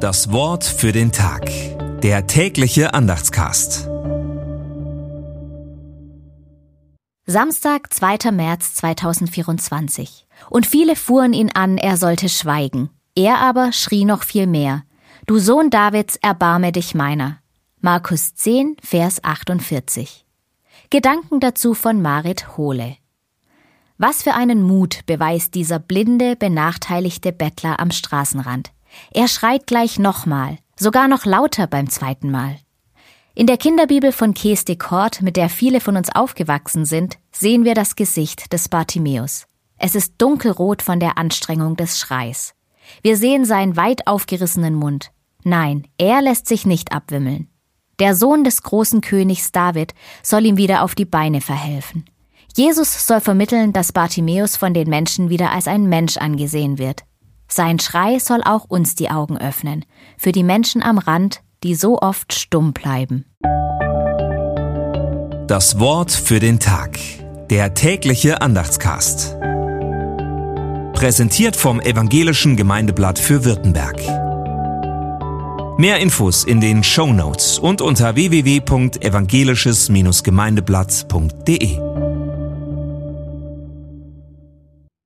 Das Wort für den Tag. Der tägliche Andachtscast. Samstag, 2. März 2024. Und viele fuhren ihn an, er sollte schweigen. Er aber schrie noch viel mehr. Du Sohn Davids, erbarme dich meiner. Markus 10, Vers 48. Gedanken dazu von Marit Hohle. Was für einen Mut beweist dieser blinde, benachteiligte Bettler am Straßenrand. Er schreit gleich nochmal, sogar noch lauter beim zweiten Mal. In der Kinderbibel von Kees de Kort, mit der viele von uns aufgewachsen sind, sehen wir das Gesicht des Bartimäus. Es ist dunkelrot von der Anstrengung des Schreis. Wir sehen seinen weit aufgerissenen Mund. Nein, er lässt sich nicht abwimmeln. Der Sohn des großen Königs David soll ihm wieder auf die Beine verhelfen. Jesus soll vermitteln, dass Bartimäus von den Menschen wieder als ein Mensch angesehen wird. Sein Schrei soll auch uns die Augen öffnen, für die Menschen am Rand, die so oft stumm bleiben. Das Wort für den Tag. Der tägliche Andachtscast. Präsentiert vom Evangelischen Gemeindeblatt für Württemberg. Mehr Infos in den Show Notes und unter www.evangelisches-gemeindeblatt.de.